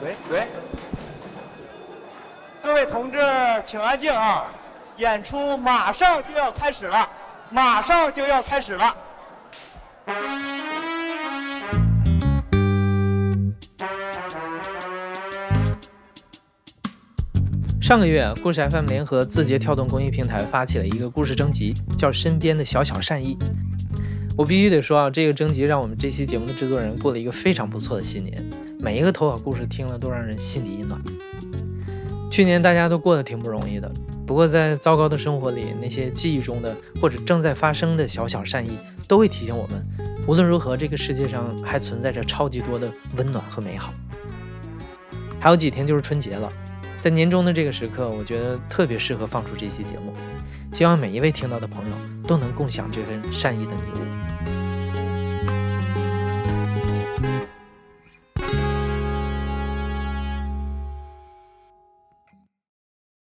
喂喂，各位同志，请安静啊！演出马上就要开始了，马上就要开始了。上个月，故事 FM 联合字节跳动公益平台发起了一个故事征集，叫“身边的小小善意”。我必须得说啊，这个征集让我们这期节目的制作人过了一个非常不错的新年。每一个投稿故事听了都让人心里一暖。去年大家都过得挺不容易的，不过在糟糕的生活里，那些记忆中的或者正在发生的小小善意，都会提醒我们，无论如何，这个世界上还存在着超级多的温暖和美好。还有几天就是春节了。在年终的这个时刻，我觉得特别适合放出这期节目。希望每一位听到的朋友都能共享这份善意的礼物。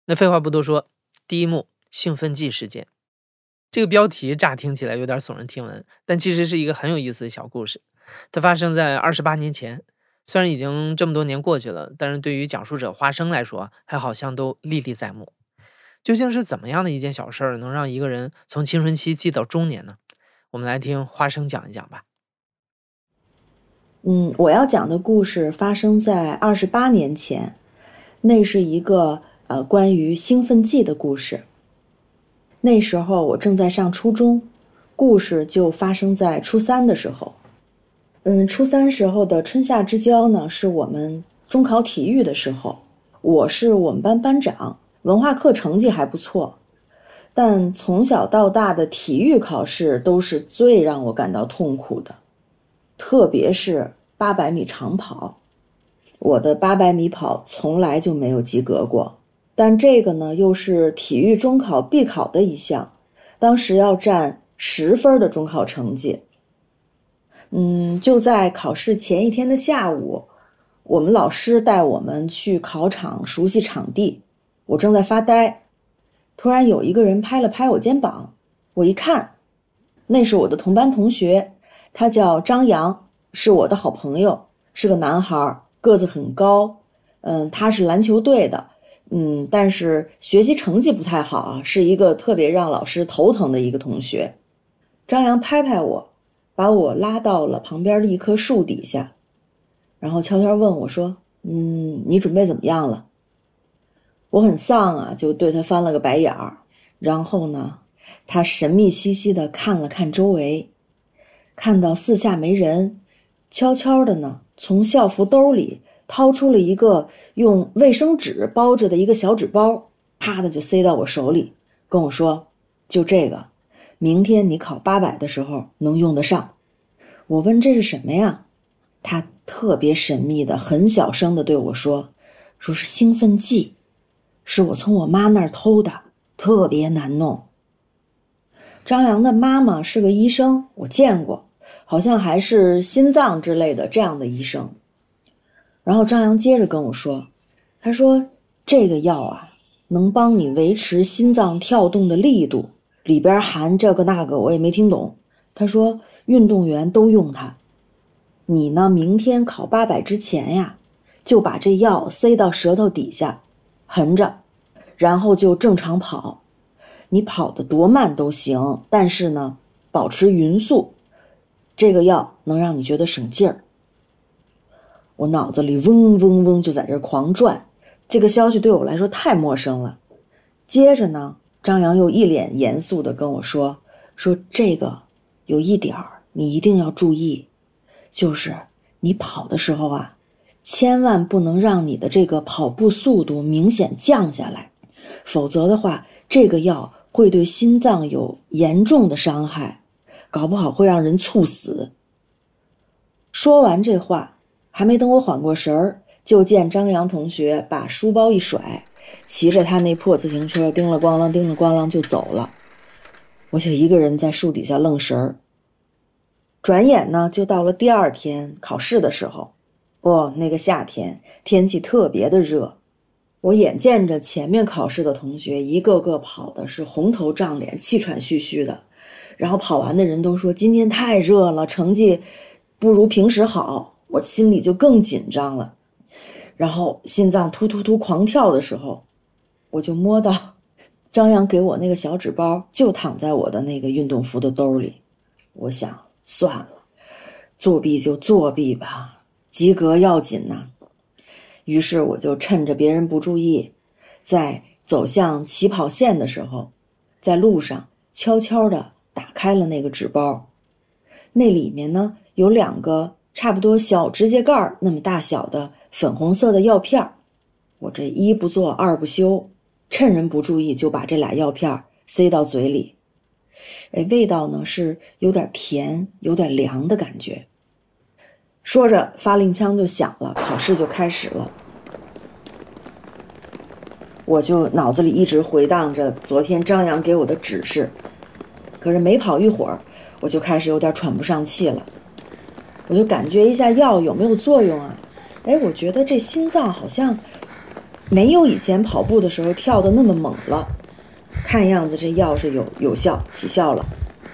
那废话不多说，第一幕兴奋剂事件。这个标题乍听起来有点耸人听闻，但其实是一个很有意思的小故事。它发生在二十八年前。虽然已经这么多年过去了，但是对于讲述者花生来说，还好像都历历在目。究竟是怎么样的一件小事儿，能让一个人从青春期记到中年呢？我们来听花生讲一讲吧。嗯，我要讲的故事发生在二十八年前，那是一个呃关于兴奋剂的故事。那时候我正在上初中，故事就发生在初三的时候。嗯，初三时候的春夏之交呢，是我们中考体育的时候。我是我们班班长，文化课成绩还不错，但从小到大的体育考试都是最让我感到痛苦的，特别是八百米长跑。我的八百米跑从来就没有及格过，但这个呢，又是体育中考必考的一项，当时要占十分的中考成绩。嗯，就在考试前一天的下午，我们老师带我们去考场熟悉场地。我正在发呆，突然有一个人拍了拍我肩膀。我一看，那是我的同班同学，他叫张扬，是我的好朋友，是个男孩，个子很高。嗯，他是篮球队的，嗯，但是学习成绩不太好啊，是一个特别让老师头疼的一个同学。张扬拍拍我。把我拉到了旁边的一棵树底下，然后悄悄问我说：“嗯，你准备怎么样了？”我很丧啊，就对他翻了个白眼儿。然后呢，他神秘兮兮的看了看周围，看到四下没人，悄悄的呢，从校服兜里掏出了一个用卫生纸包着的一个小纸包，啪的就塞到我手里，跟我说：“就这个。”明天你考八百的时候能用得上。我问这是什么呀？他特别神秘的、很小声的对我说：“说是兴奋剂，是我从我妈那儿偷的，特别难弄。”张扬的妈妈是个医生，我见过，好像还是心脏之类的这样的医生。然后张扬接着跟我说：“他说这个药啊，能帮你维持心脏跳动的力度。”里边含这个那个，我也没听懂。他说运动员都用它。你呢？明天考八百之前呀，就把这药塞到舌头底下，横着，然后就正常跑。你跑得多慢都行，但是呢，保持匀速。这个药能让你觉得省劲儿。我脑子里嗡嗡嗡就在这狂转，这个消息对我来说太陌生了。接着呢？张扬又一脸严肃地跟我说：“说这个有一点儿，你一定要注意，就是你跑的时候啊，千万不能让你的这个跑步速度明显降下来，否则的话，这个药会对心脏有严重的伤害，搞不好会让人猝死。”说完这话，还没等我缓过神儿，就见张扬同学把书包一甩。骑着他那破自行车，叮了咣啷，叮了咣啷就走了。我就一个人在树底下愣神儿。转眼呢，就到了第二天考试的时候。哦，那个夏天天气特别的热，我眼见着前面考试的同学一个个跑的是红头胀脸、气喘吁吁的，然后跑完的人都说今天太热了，成绩不如平时好。我心里就更紧张了。然后心脏突突突狂跳的时候，我就摸到张扬给我那个小纸包，就躺在我的那个运动服的兜里。我想算了，作弊就作弊吧，及格要紧呐。于是我就趁着别人不注意，在走向起跑线的时候，在路上悄悄地打开了那个纸包，那里面呢有两个差不多小指甲盖那么大小的。粉红色的药片我这一不做二不休，趁人不注意就把这俩药片塞到嘴里。哎，味道呢是有点甜，有点凉的感觉。说着，发令枪就响了，考试就开始了。我就脑子里一直回荡着昨天张扬给我的指示，可是没跑一会儿，我就开始有点喘不上气了。我就感觉一下药有没有作用啊？哎，我觉得这心脏好像没有以前跑步的时候跳的那么猛了。看样子这药是有有效起效了，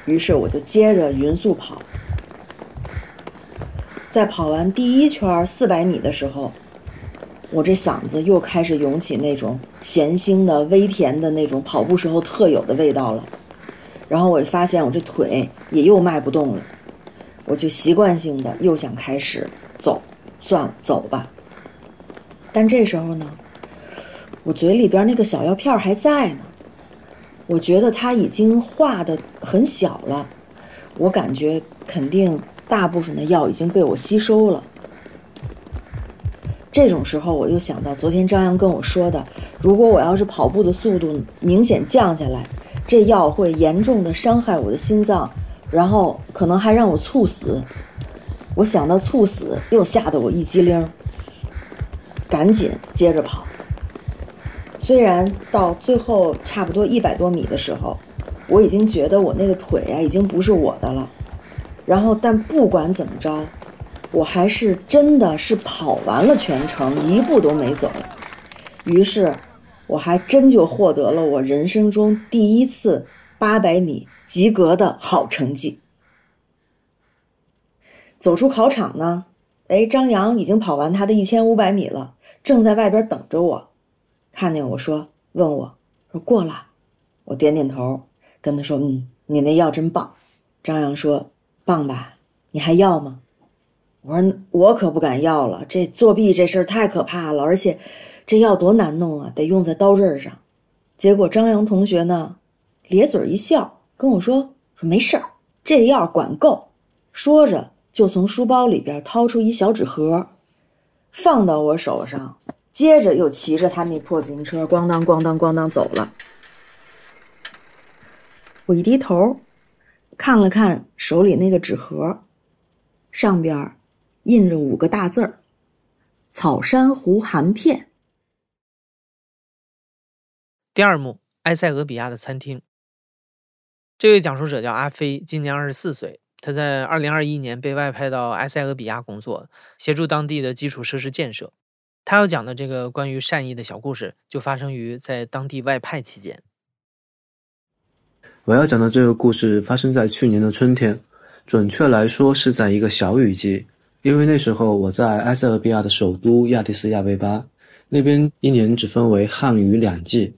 于是我就接着匀速跑。在跑完第一圈四百米的时候，我这嗓子又开始涌起那种咸腥的、微甜的那种跑步时候特有的味道了。然后我发现我这腿也又迈不动了，我就习惯性的又想开始走。算了，走吧。但这时候呢，我嘴里边那个小药片还在呢。我觉得它已经化的很小了，我感觉肯定大部分的药已经被我吸收了。这种时候，我又想到昨天张扬跟我说的，如果我要是跑步的速度明显降下来，这药会严重的伤害我的心脏，然后可能还让我猝死。我想到猝死，又吓得我一激灵，赶紧接着跑。虽然到最后差不多一百多米的时候，我已经觉得我那个腿啊已经不是我的了。然后，但不管怎么着，我还是真的是跑完了全程，一步都没走。于是，我还真就获得了我人生中第一次八百米及格的好成绩。走出考场呢，哎，张扬已经跑完他的一千五百米了，正在外边等着我。看见我说，问我说过了，我点点头，跟他说，嗯，你那药真棒。张扬说，棒吧？你还要吗？我说我可不敢要了，这作弊这事儿太可怕了，而且这药多难弄啊，得用在刀刃上。结果张扬同学呢，咧嘴一笑，跟我说说没事儿，这药管够。说着。就从书包里边掏出一小纸盒，放到我手上，接着又骑着他那破自行车咣当咣当咣当走了。我一低头，看了看手里那个纸盒，上边印着五个大字儿：“草珊瑚含片。”第二幕：埃塞俄比亚的餐厅。这位讲述者叫阿飞，今年二十四岁。他在二零二一年被外派到埃塞俄比亚工作，协助当地的基础设施建设。他要讲的这个关于善意的小故事，就发生于在当地外派期间。我要讲的这个故事发生在去年的春天，准确来说是在一个小雨季，因为那时候我在埃塞俄比亚的首都亚的斯亚贝巴，那边一年只分为旱雨两季。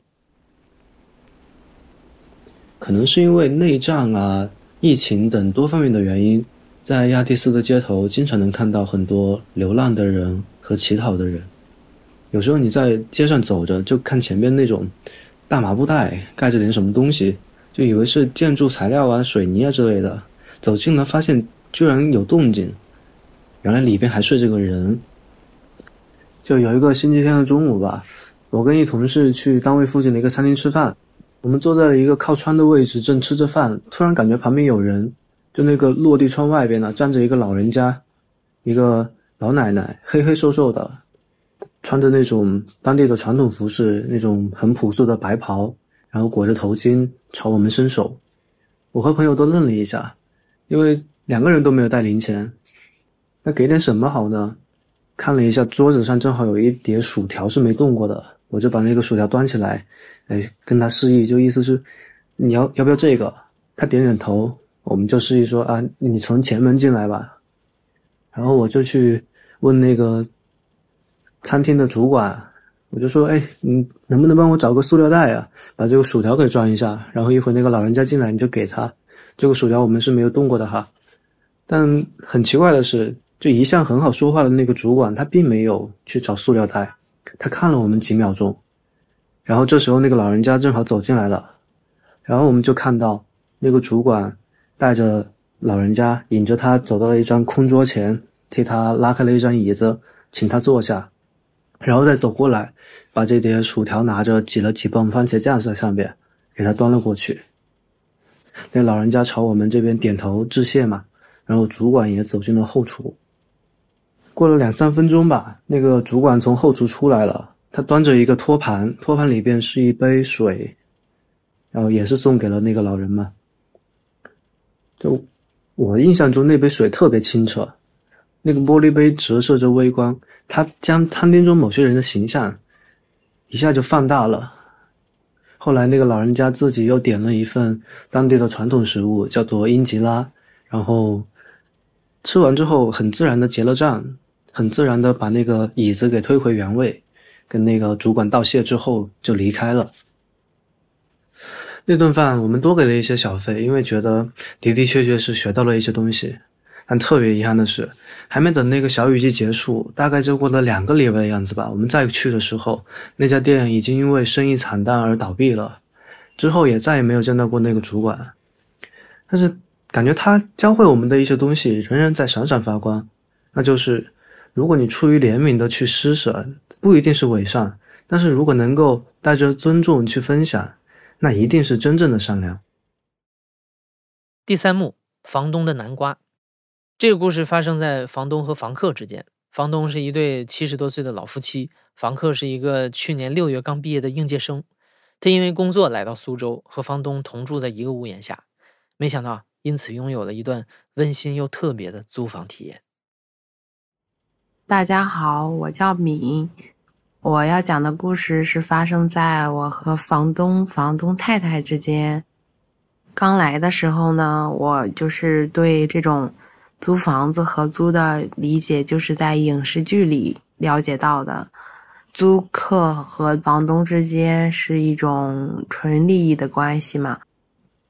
可能是因为内战啊。疫情等多方面的原因，在亚的斯的街头经常能看到很多流浪的人和乞讨的人。有时候你在街上走着，就看前面那种大麻布袋盖着点什么东西，就以为是建筑材料啊、水泥啊之类的。走近了，发现居然有动静，原来里边还睡着个人。就有一个星期天的中午吧，我跟一同事去单位附近的一个餐厅吃饭。我们坐在了一个靠窗的位置，正吃着饭，突然感觉旁边有人，就那个落地窗外边呢，站着一个老人家，一个老奶奶，黑黑瘦瘦的，穿着那种当地的传统服饰，那种很朴素的白袍，然后裹着头巾，朝我们伸手。我和朋友都愣了一下，因为两个人都没有带零钱，那给点什么好呢？看了一下桌子上，正好有一碟薯条是没动过的，我就把那个薯条端起来。哎，跟他示意，就意思是，你要要不要这个？他点点头，我们就示意说啊，你从前门进来吧。然后我就去问那个餐厅的主管，我就说：“哎，你能不能帮我找个塑料袋啊，把这个薯条给装一下？然后一会那个老人家进来，你就给他这个薯条，我们是没有动过的哈。”但很奇怪的是，就一向很好说话的那个主管，他并没有去找塑料袋，他看了我们几秒钟，然后这时候那个老人家正好走进来了，然后我们就看到那个主管带着老人家，引着他走到了一张空桌前，替他拉开了一张椅子，请他坐下，然后再走过来，把这碟薯条拿着挤了几泵番茄酱在上面，给他端了过去。那老人家朝我们这边点头致谢嘛。然后主管也走进了后厨。过了两三分钟吧，那个主管从后厨出来了，他端着一个托盘，托盘里边是一杯水，然后也是送给了那个老人嘛。就我印象中，那杯水特别清澈，那个玻璃杯折射着微光，它将餐厅中某些人的形象一下就放大了。后来那个老人家自己又点了一份当地的传统食物，叫做英吉拉，然后。吃完之后，很自然的结了账，很自然的把那个椅子给推回原位，跟那个主管道谢之后就离开了。那顿饭我们多给了一些小费，因为觉得的的确确是学到了一些东西。但特别遗憾的是，还没等那个小雨季结束，大概就过了两个礼拜的样子吧。我们再去的时候，那家店已经因为生意惨淡而倒闭了，之后也再也没有见到过那个主管。但是。感觉他教会我们的一些东西仍然在闪闪发光，那就是，如果你出于怜悯的去施舍，不一定是伪善；但是如果能够带着尊重去分享，那一定是真正的善良。第三幕，房东的南瓜。这个故事发生在房东和房客之间。房东是一对七十多岁的老夫妻，房客是一个去年六月刚毕业的应届生。他因为工作来到苏州，和房东同住在一个屋檐下，没想到。因此，拥有了一段温馨又特别的租房体验。大家好，我叫敏，我要讲的故事是发生在我和房东、房东太太之间。刚来的时候呢，我就是对这种租房子合租的理解，就是在影视剧里了解到的，租客和房东之间是一种纯利益的关系嘛。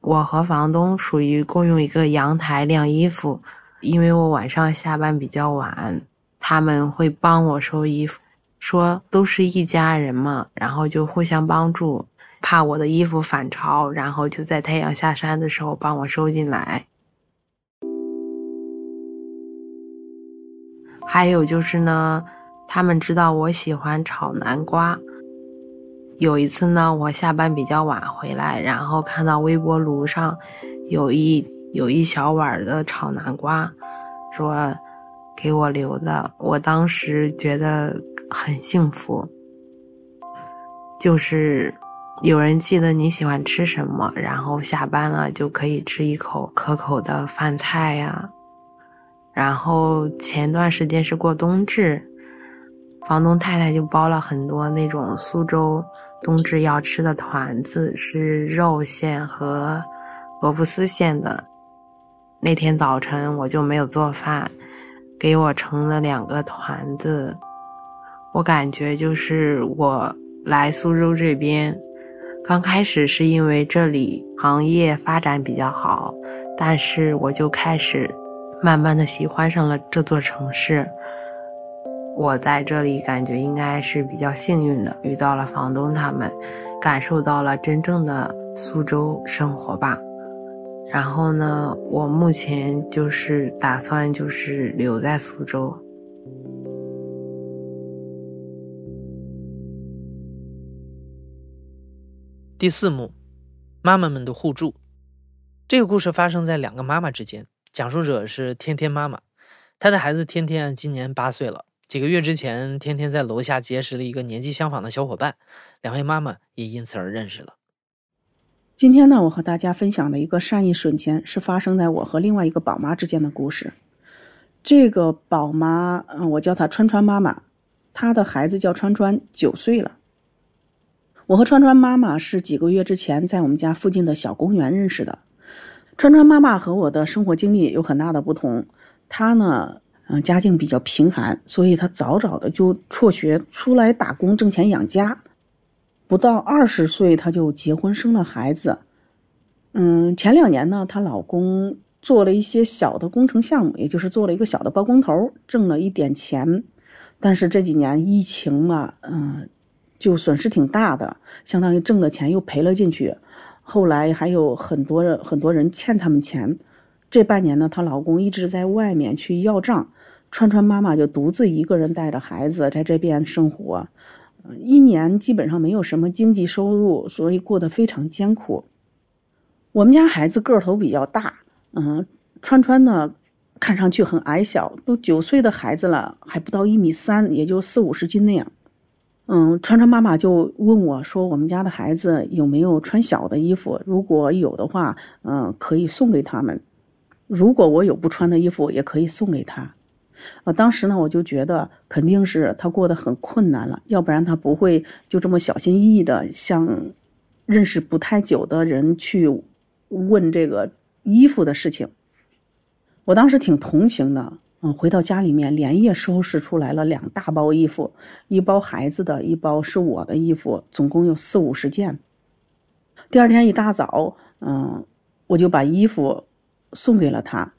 我和房东属于共用一个阳台晾衣服，因为我晚上下班比较晚，他们会帮我收衣服，说都是一家人嘛，然后就互相帮助，怕我的衣服反潮，然后就在太阳下山的时候帮我收进来。还有就是呢，他们知道我喜欢炒南瓜。有一次呢，我下班比较晚回来，然后看到微波炉上有一有一小碗的炒南瓜，说给我留的。我当时觉得很幸福，就是有人记得你喜欢吃什么，然后下班了就可以吃一口可口的饭菜呀。然后前段时间是过冬至，房东太太就包了很多那种苏州。冬至要吃的团子是肉馅和萝卜丝馅的。那天早晨我就没有做饭，给我盛了两个团子。我感觉就是我来苏州这边，刚开始是因为这里行业发展比较好，但是我就开始慢慢的喜欢上了这座城市。我在这里感觉应该是比较幸运的，遇到了房东他们，感受到了真正的苏州生活吧。然后呢，我目前就是打算就是留在苏州。第四幕，妈妈们的互助。这个故事发生在两个妈妈之间，讲述者是天天妈妈，她的孩子天天今年八岁了。几个月之前，天天在楼下结识了一个年纪相仿的小伙伴，两位妈妈也因此而认识了。今天呢，我和大家分享的一个善意瞬间，是发生在我和另外一个宝妈之间的故事。这个宝妈，嗯，我叫她川川妈妈，她的孩子叫川川，九岁了。我和川川妈妈是几个月之前在我们家附近的小公园认识的。川川妈妈和我的生活经历有很大的不同，她呢。嗯、家境比较贫寒，所以她早早的就辍学出来打工挣钱养家。不到二十岁，她就结婚生了孩子。嗯，前两年呢，她老公做了一些小的工程项目，也就是做了一个小的包工头，挣了一点钱。但是这几年疫情嘛，嗯、就损失挺大的，相当于挣的钱又赔了进去。后来还有很多人很多人欠他们钱。这半年呢，她老公一直在外面去要账，川川妈妈就独自一个人带着孩子在这边生活。呃一年基本上没有什么经济收入，所以过得非常艰苦。我们家孩子个头比较大，嗯，川川呢看上去很矮小，都九岁的孩子了，还不到一米三，也就四五十斤那样。嗯，川川妈妈就问我说：“我们家的孩子有没有穿小的衣服？如果有的话，嗯，可以送给他们；如果我有不穿的衣服，也可以送给他。”呃，当时呢，我就觉得肯定是他过得很困难了，要不然他不会就这么小心翼翼的向认识不太久的人去问这个衣服的事情。我当时挺同情的，嗯，回到家里面连夜收拾出来了两大包衣服，一包孩子的，一包是我的衣服，总共有四五十件。第二天一大早，嗯，我就把衣服送给了他。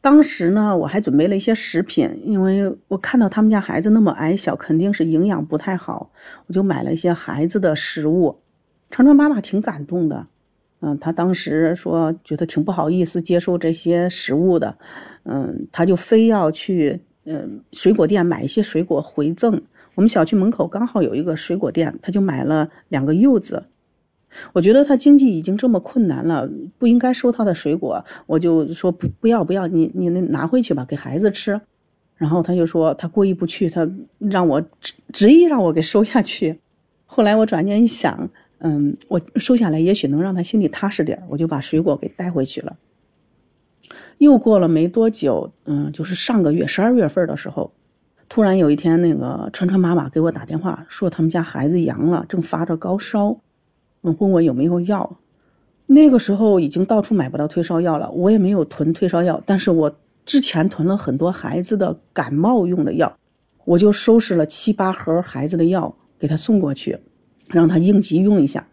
当时呢，我还准备了一些食品，因为我看到他们家孩子那么矮小，肯定是营养不太好，我就买了一些孩子的食物。川川妈妈挺感动的，嗯，她当时说觉得挺不好意思接受这些食物的，嗯，她就非要去嗯水果店买一些水果回赠。我们小区门口刚好有一个水果店，她就买了两个柚子。我觉得他经济已经这么困难了，不应该收他的水果，我就说不不要不要，你你那拿回去吧，给孩子吃。然后他就说他过意不去，他让我执执意让我给收下去。后来我转念一想，嗯，我收下来也许能让他心里踏实点，我就把水果给带回去了。又过了没多久，嗯，就是上个月十二月份的时候，突然有一天，那个川川妈妈给我打电话说他们家孩子阳了，正发着高烧。嗯，问我有没有药。那个时候已经到处买不到退烧药了，我也没有囤退烧药，但是我之前囤了很多孩子的感冒用的药，我就收拾了七八盒孩子的药给他送过去，让他应急用一下。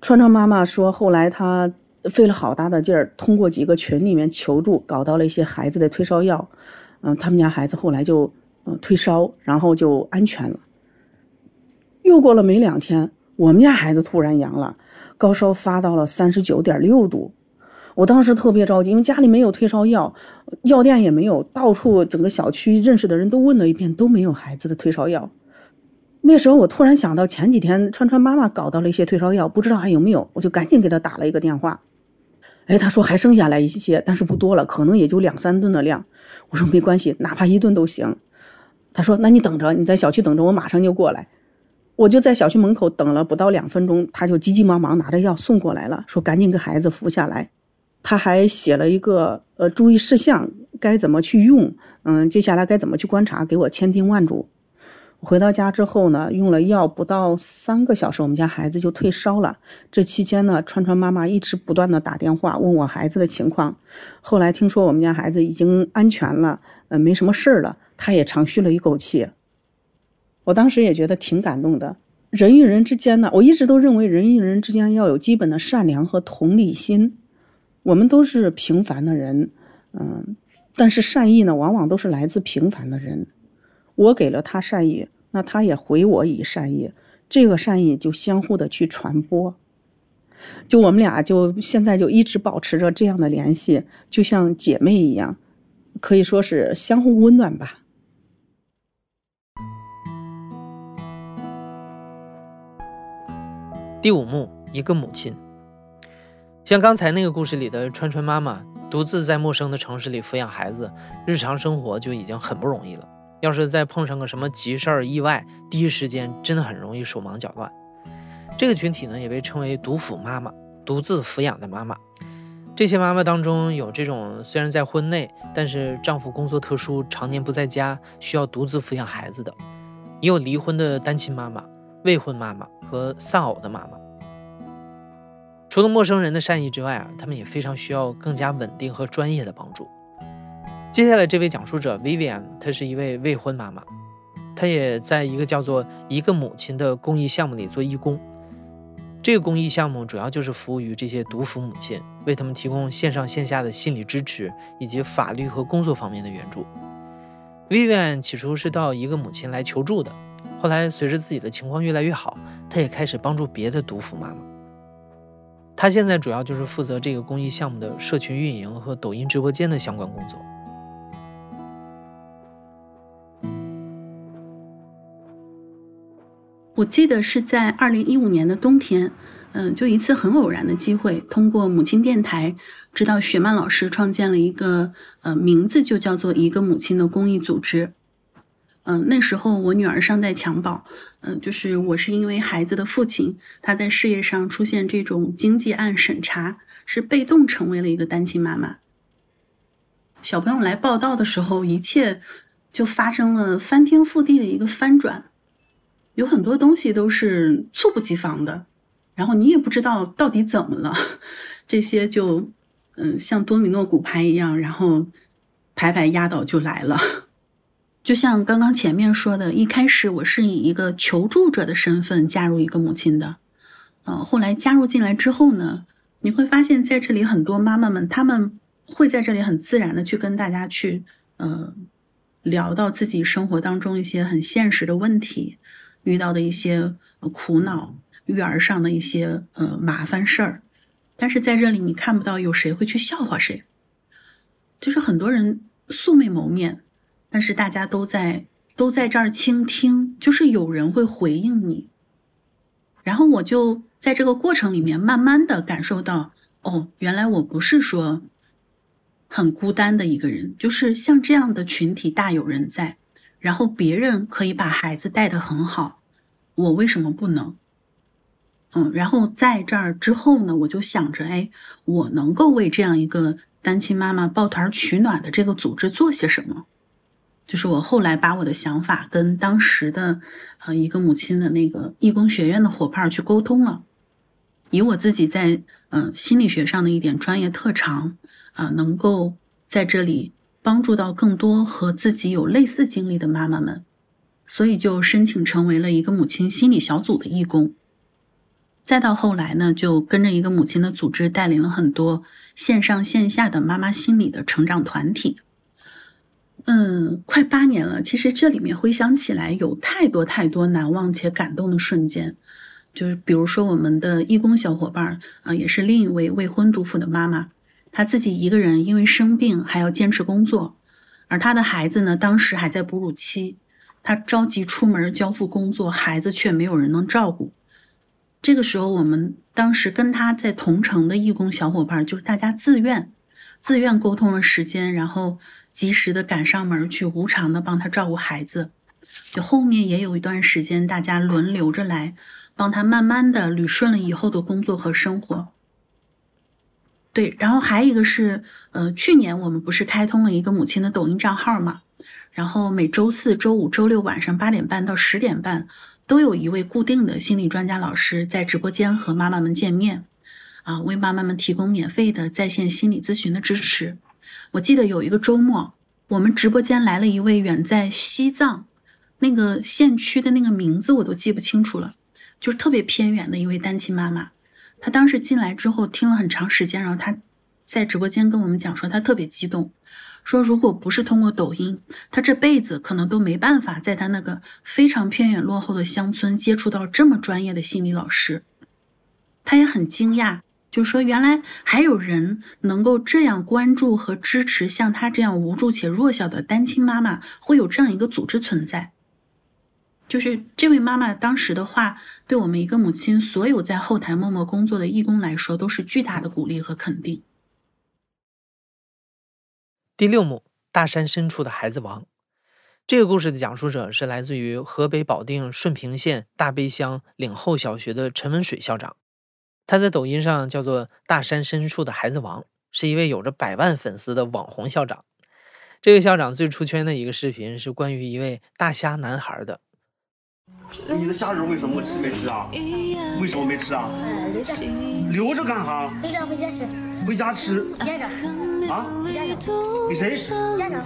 川川妈妈说，后来她费了好大的劲儿，通过几个群里面求助，搞到了一些孩子的退烧药。嗯，他们家孩子后来就嗯退烧，然后就安全了。又过了没两天。我们家孩子突然阳了，高烧发到了三十九点六度，我当时特别着急，因为家里没有退烧药，药店也没有，到处整个小区认识的人都问了一遍，都没有孩子的退烧药。那时候我突然想到前几天川川妈妈搞到了一些退烧药，不知道还有没有，我就赶紧给她打了一个电话。哎，她说还剩下来一些，但是不多了，可能也就两三吨的量。我说没关系，哪怕一顿都行。她说那你等着，你在小区等着，我马上就过来。我就在小区门口等了不到两分钟，他就急急忙忙拿着药送过来了，说赶紧给孩子服下来。他还写了一个呃注意事项，该怎么去用，嗯，接下来该怎么去观察，给我千叮万嘱。回到家之后呢，用了药不到三个小时，我们家孩子就退烧了。这期间呢，川川妈妈一直不断的打电话问我孩子的情况。后来听说我们家孩子已经安全了，呃，没什么事儿了，他也长吁了一口气。我当时也觉得挺感动的。人与人之间呢，我一直都认为人与人之间要有基本的善良和同理心。我们都是平凡的人，嗯，但是善意呢，往往都是来自平凡的人。我给了他善意，那他也回我以善意，这个善意就相互的去传播。就我们俩就现在就一直保持着这样的联系，就像姐妹一样，可以说是相互温暖吧。第五幕，一个母亲。像刚才那个故事里的川川妈妈，独自在陌生的城市里抚养孩子，日常生活就已经很不容易了。要是再碰上个什么急事儿、意外，第一时间真的很容易手忙脚乱。这个群体呢，也被称为独抚妈妈，独自抚养的妈妈。这些妈妈当中有这种虽然在婚内，但是丈夫工作特殊，常年不在家，需要独自抚养孩子的；也有离婚的单亲妈妈、未婚妈妈和丧偶的妈妈。除了陌生人的善意之外啊，他们也非常需要更加稳定和专业的帮助。接下来这位讲述者 Vivian，她是一位未婚妈妈，她也在一个叫做“一个母亲”的公益项目里做义工。这个公益项目主要就是服务于这些独扶母亲，为他们提供线上线下的心理支持以及法律和工作方面的援助。Vivian 起初是到一个母亲来求助的，后来随着自己的情况越来越好，他也开始帮助别的独扶妈妈。他现在主要就是负责这个公益项目的社群运营和抖音直播间的相关工作。我记得是在二零一五年的冬天，嗯，就一次很偶然的机会，通过母亲电台，知道雪曼老师创建了一个，呃，名字就叫做“一个母亲”的公益组织。嗯，那时候我女儿尚在襁褓，嗯，就是我是因为孩子的父亲他在事业上出现这种经济案审查，是被动成为了一个单亲妈妈。小朋友来报道的时候，一切就发生了翻天覆地的一个翻转。有很多东西都是猝不及防的，然后你也不知道到底怎么了，这些就嗯像多米诺骨牌一样，然后排排压倒就来了。就像刚刚前面说的，一开始我是以一个求助者的身份加入一个母亲的，呃，后来加入进来之后呢，你会发现在这里很多妈妈们，她们会在这里很自然的去跟大家去呃聊到自己生活当中一些很现实的问题。遇到的一些苦恼、育儿上的一些呃麻烦事儿，但是在这里你看不到有谁会去笑话谁，就是很多人素未谋面，但是大家都在都在这儿倾听，就是有人会回应你。然后我就在这个过程里面慢慢的感受到，哦，原来我不是说很孤单的一个人，就是像这样的群体大有人在。然后别人可以把孩子带得很好，我为什么不能？嗯，然后在这儿之后呢，我就想着，哎，我能够为这样一个单亲妈妈抱团取暖的这个组织做些什么？就是我后来把我的想法跟当时的呃一个母亲的那个义工学院的伙伴去沟通了，以我自己在嗯心理学上的一点专业特长啊，能够在这里。帮助到更多和自己有类似经历的妈妈们，所以就申请成为了一个母亲心理小组的义工。再到后来呢，就跟着一个母亲的组织带领了很多线上线下的妈妈心理的成长团体。嗯，快八年了，其实这里面回想起来有太多太多难忘且感动的瞬间，就是比如说我们的义工小伙伴儿啊，也是另一位未婚独妇的妈妈。她自己一个人因为生病还要坚持工作，而她的孩子呢，当时还在哺乳期，她着急出门交付工作，孩子却没有人能照顾。这个时候，我们当时跟她在同城的义工小伙伴，就是大家自愿、自愿沟通了时间，然后及时的赶上门去无偿的帮他照顾孩子。就后面也有一段时间，大家轮流着来帮他，慢慢的捋顺了以后的工作和生活。对，然后还有一个是，呃，去年我们不是开通了一个母亲的抖音账号嘛，然后每周四周五周六晚上八点半到十点半，都有一位固定的心理专家老师在直播间和妈妈们见面，啊，为妈妈们提供免费的在线心理咨询的支持。我记得有一个周末，我们直播间来了一位远在西藏那个县区的那个名字我都记不清楚了，就是特别偏远的一位单亲妈妈。他当时进来之后听了很长时间，然后他在直播间跟我们讲说，他特别激动，说如果不是通过抖音，他这辈子可能都没办法在他那个非常偏远落后的乡村接触到这么专业的心理老师。他也很惊讶，就说原来还有人能够这样关注和支持像她这样无助且弱小的单亲妈妈，会有这样一个组织存在。就是这位妈妈当时的话，对我们一个母亲，所有在后台默默工作的义工来说，都是巨大的鼓励和肯定。第六幕：大山深处的孩子王。这个故事的讲述者是来自于河北保定顺平县大悲乡岭后小学的陈文水校长，他在抖音上叫做“大山深处的孩子王”，是一位有着百万粉丝的网红校长。这个校长最出圈的一个视频是关于一位大虾男孩的。你的虾仁为什么吃没吃啊？为什么没吃啊？留着。留着干啥？留着回家吃。回家吃。家长。啊？给谁？家长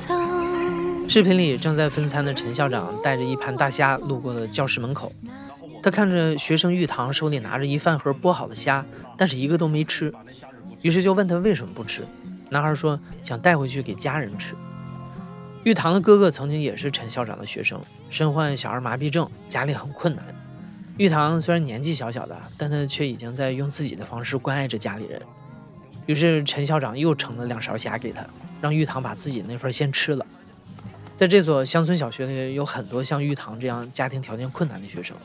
视频里正在分餐的陈校长带着一盘大虾路过了教室门口，他看着学生玉堂手里拿着一饭盒剥好的虾，但是一个都没吃，于是就问他为什么不吃。男孩说想带回去给家人吃。玉堂的哥哥曾经也是陈校长的学生，身患小儿麻痹症，家里很困难。玉堂虽然年纪小小的，但他却已经在用自己的方式关爱着家里人。于是陈校长又盛了两勺虾给他，让玉堂把自己那份先吃了。在这所乡村小学里，有很多像玉堂这样家庭条件困难的学生。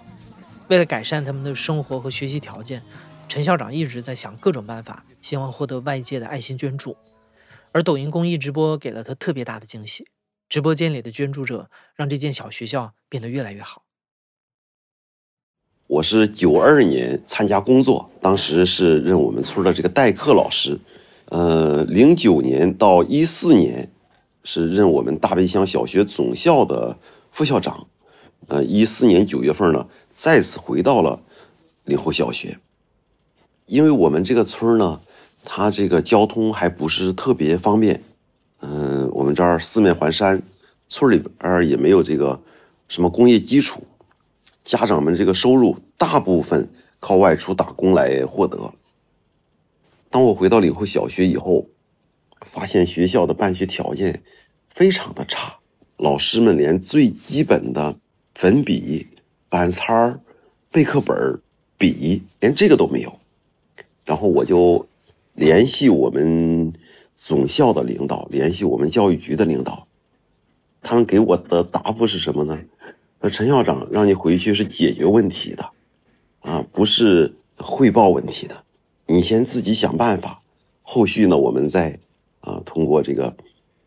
为了改善他们的生活和学习条件，陈校长一直在想各种办法，希望获得外界的爱心捐助。而抖音公益直播给了他特别大的惊喜，直播间里的捐助者让这间小学校变得越来越好。我是九二年参加工作，当时是任我们村的这个代课老师，呃，零九年到一四年是任我们大北乡小学总校的副校长，呃，一四年九月份呢再次回到了岭后小学，因为我们这个村呢，它这个交通还不是特别方便，嗯，我们这儿四面环山，村里边也没有这个什么工业基础。家长们这个收入大部分靠外出打工来获得。当我回到岭后小学以后，发现学校的办学条件非常的差，老师们连最基本的粉笔、板擦儿、备课本儿、笔，连这个都没有。然后我就联系我们总校的领导，联系我们教育局的领导，他们给我的答复是什么呢？陈校长让你回去是解决问题的，啊，不是汇报问题的。你先自己想办法，后续呢，我们再啊通过这个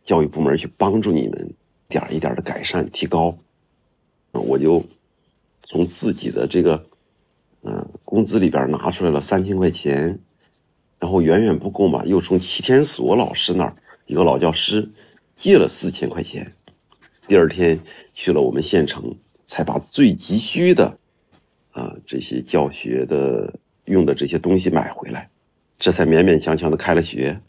教育部门去帮助你们，点一点的改善提高。我就从自己的这个嗯工资里边拿出来了三千块钱，然后远远不够嘛，又从齐天锁老师那儿一个老教师借了四千块钱。第二天去了我们县城。才把最急需的，啊，这些教学的用的这些东西买回来，这才勉勉强强的开了学。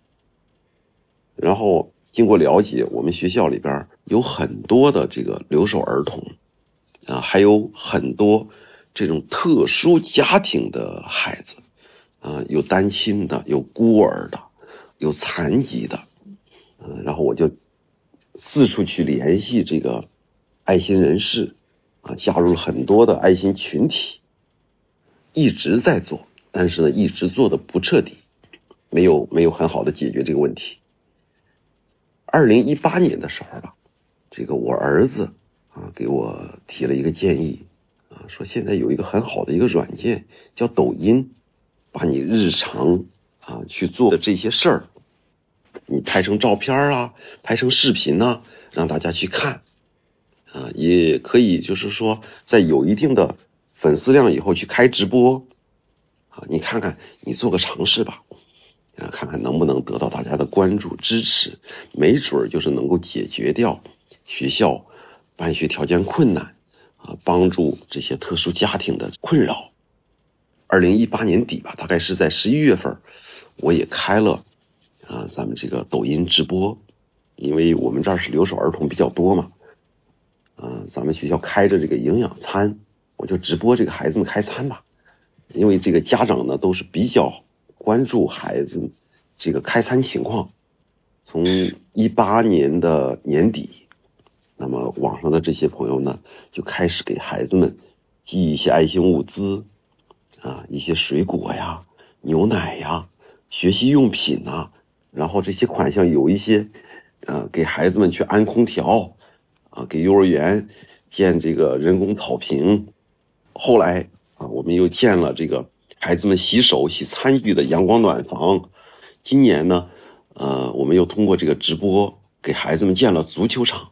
然后经过了解，我们学校里边有很多的这个留守儿童，啊，还有很多这种特殊家庭的孩子，啊，有单亲的，有孤儿的，有残疾的，嗯，然后我就四处去联系这个爱心人士。啊，加入了很多的爱心群体，一直在做，但是呢，一直做的不彻底，没有没有很好的解决这个问题。二零一八年的时候吧，这个我儿子啊给我提了一个建议，啊，说现在有一个很好的一个软件叫抖音，把你日常啊去做的这些事儿，你拍成照片啊，拍成视频呢，让大家去看。啊，也可以，就是说，在有一定的粉丝量以后去开直播，啊，你看看，你做个尝试吧，啊，看看能不能得到大家的关注支持，没准儿就是能够解决掉学校办学条件困难，啊，帮助这些特殊家庭的困扰。二零一八年底吧，大概是在十一月份，我也开了啊，咱们这个抖音直播，因为我们这儿是留守儿童比较多嘛。嗯，咱们学校开着这个营养餐，我就直播这个孩子们开餐吧。因为这个家长呢都是比较关注孩子这个开餐情况。从一八年的年底，那么网上的这些朋友呢就开始给孩子们寄一些爱心物资，啊，一些水果呀、牛奶呀、学习用品呐，然后这些款项有一些，呃，给孩子们去安空调。啊，给幼儿园建这个人工草坪，后来啊，我们又建了这个孩子们洗手、洗餐具的阳光暖房。今年呢，呃，我们又通过这个直播给孩子们建了足球场。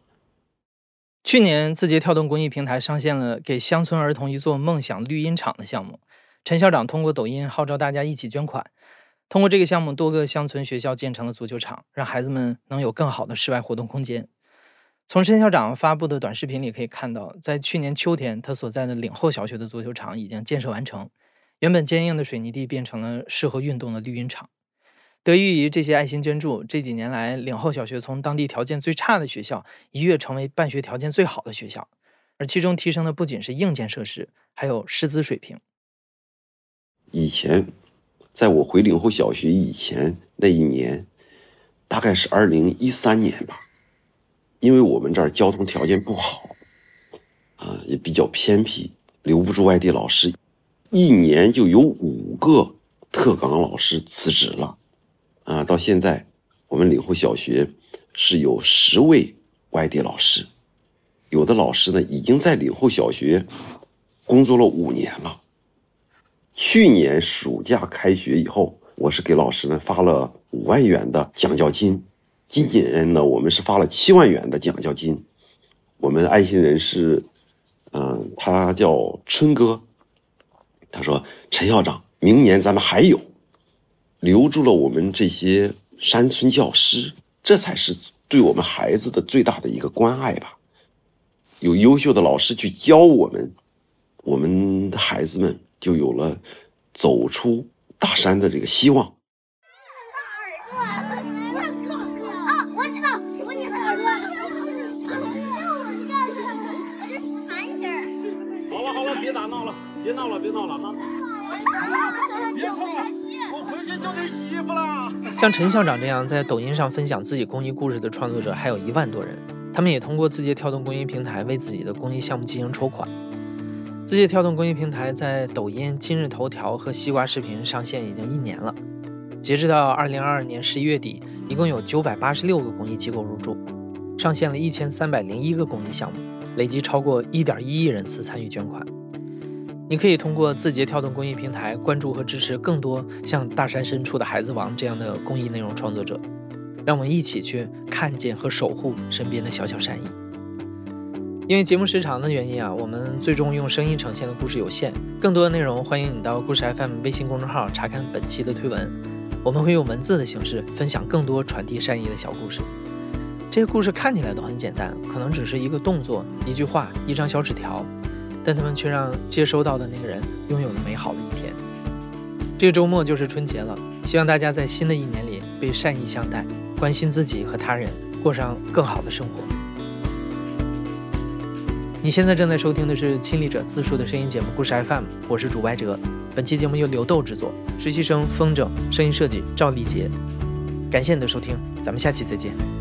去年，字节跳动公益平台上线了给乡村儿童一座梦想绿茵场的项目。陈校长通过抖音号召大家一起捐款，通过这个项目，多个乡村学校建成了足球场，让孩子们能有更好的室外活动空间。从陈校长发布的短视频里可以看到，在去年秋天，他所在的岭后小学的足球场已经建设完成，原本坚硬的水泥地变成了适合运动的绿茵场。得益于这些爱心捐助，这几年来，岭后小学从当地条件最差的学校一跃成为办学条件最好的学校。而其中提升的不仅是硬件设施，还有师资水平。以前，在我回岭后小学以前那一年，大概是二零一三年吧，因为我们这儿交通条件不好，啊，也比较偏僻，留不住外地老师，一年就有五个特岗老师辞职了。啊，到现在，我们岭后小学是有十位外地老师，有的老师呢已经在岭后小学工作了五年了。去年暑假开学以后，我是给老师们发了五万元的奖教金，今年呢，我们是发了七万元的奖教金。我们爱心人士，嗯，他叫春哥，他说：“陈校长，明年咱们还有。”留住了我们这些山村教师，这才是对我们孩子的最大的一个关爱吧。有优秀的老师去教我们，我们的孩子们就有了走出大山的这个希望。衣服了。像陈校长这样在抖音上分享自己公益故事的创作者还有一万多人，他们也通过字节跳动公益平台为自己的公益项目进行筹款。字节跳动公益平台在抖音、今日头条和西瓜视频上线已经一年了，截止到二零二二年十一月底，一共有九百八十六个公益机构入驻，上线了一千三百零一个公益项目，累计超过一点一亿人次参与捐款。你可以通过字节跳动公益平台关注和支持更多像大山深处的孩子王这样的公益内容创作者，让我们一起去看见和守护身边的小小善意。因为节目时长的原因啊，我们最终用声音呈现的故事有限，更多的内容欢迎你到故事 FM 微信公众号查看本期的推文，我们会用文字的形式分享更多传递善意的小故事。这些故事看起来都很简单，可能只是一个动作、一句话、一张小纸条。但他们却让接收到的那个人拥有了美好的一天。这个周末就是春节了，希望大家在新的一年里被善意相待，关心自己和他人，过上更好的生活。你现在正在收听的是亲历者自述的声音节目《故事 FM》，我是主白哲。本期节目由刘豆制作，实习生风筝，声音设计赵丽杰。感谢你的收听，咱们下期再见。